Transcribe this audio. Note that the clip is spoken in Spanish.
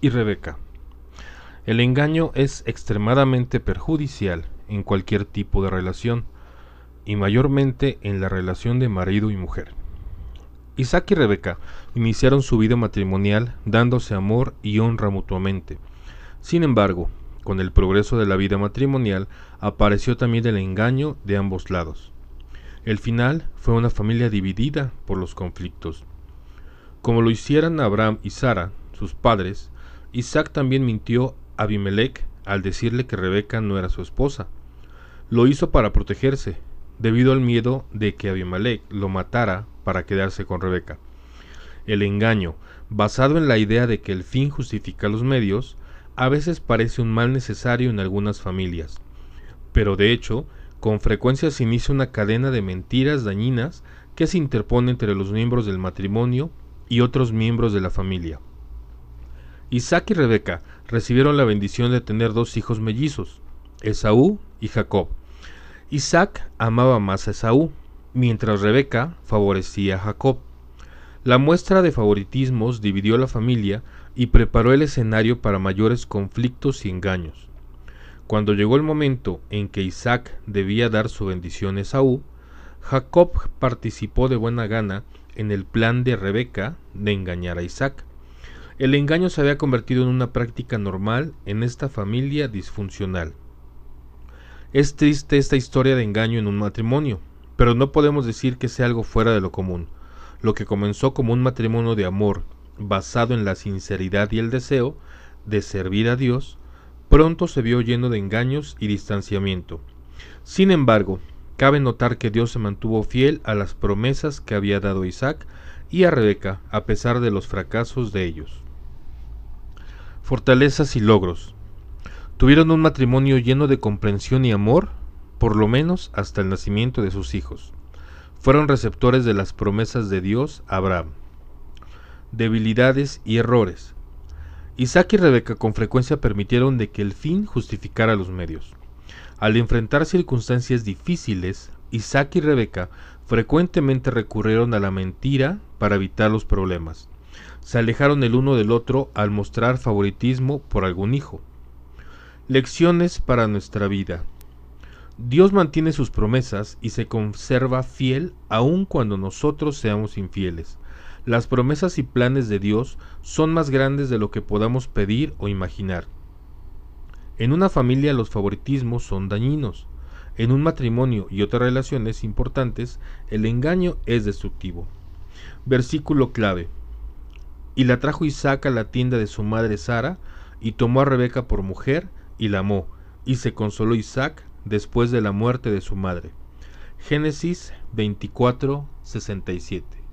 y Rebeca. El engaño es extremadamente perjudicial en cualquier tipo de relación, y mayormente en la relación de marido y mujer. Isaac y Rebeca iniciaron su vida matrimonial dándose amor y honra mutuamente. Sin embargo, con el progreso de la vida matrimonial apareció también el engaño de ambos lados. El final fue una familia dividida por los conflictos. Como lo hicieran Abraham y Sara, sus padres, Isaac también mintió a Abimelech al decirle que Rebeca no era su esposa. Lo hizo para protegerse, debido al miedo de que Abimelech lo matara para quedarse con Rebeca. El engaño, basado en la idea de que el fin justifica los medios, a veces parece un mal necesario en algunas familias, pero de hecho, con frecuencia se inicia una cadena de mentiras dañinas que se interpone entre los miembros del matrimonio y otros miembros de la familia. Isaac y Rebeca recibieron la bendición de tener dos hijos mellizos, Esaú y Jacob. Isaac amaba más a Esaú, mientras Rebeca favorecía a Jacob. La muestra de favoritismos dividió la familia y preparó el escenario para mayores conflictos y engaños. Cuando llegó el momento en que Isaac debía dar su bendición a Esaú, Jacob participó de buena gana en el plan de Rebeca de engañar a Isaac. El engaño se había convertido en una práctica normal en esta familia disfuncional. Es triste esta historia de engaño en un matrimonio, pero no podemos decir que sea algo fuera de lo común. Lo que comenzó como un matrimonio de amor, basado en la sinceridad y el deseo de servir a Dios, pronto se vio lleno de engaños y distanciamiento. Sin embargo, cabe notar que Dios se mantuvo fiel a las promesas que había dado Isaac y a Rebeca a pesar de los fracasos de ellos. Fortalezas y logros. Tuvieron un matrimonio lleno de comprensión y amor, por lo menos hasta el nacimiento de sus hijos. Fueron receptores de las promesas de Dios a Abraham. Debilidades y errores. Isaac y Rebeca con frecuencia permitieron de que el fin justificara los medios. Al enfrentar circunstancias difíciles, Isaac y Rebeca frecuentemente recurrieron a la mentira para evitar los problemas se alejaron el uno del otro al mostrar favoritismo por algún hijo. Lecciones para nuestra vida. Dios mantiene sus promesas y se conserva fiel aun cuando nosotros seamos infieles. Las promesas y planes de Dios son más grandes de lo que podamos pedir o imaginar. En una familia los favoritismos son dañinos. En un matrimonio y otras relaciones importantes, el engaño es destructivo. Versículo clave. Y la trajo Isaac a la tienda de su madre Sara, y tomó a Rebeca por mujer, y la amó, y se consoló Isaac después de la muerte de su madre. Génesis 24, 67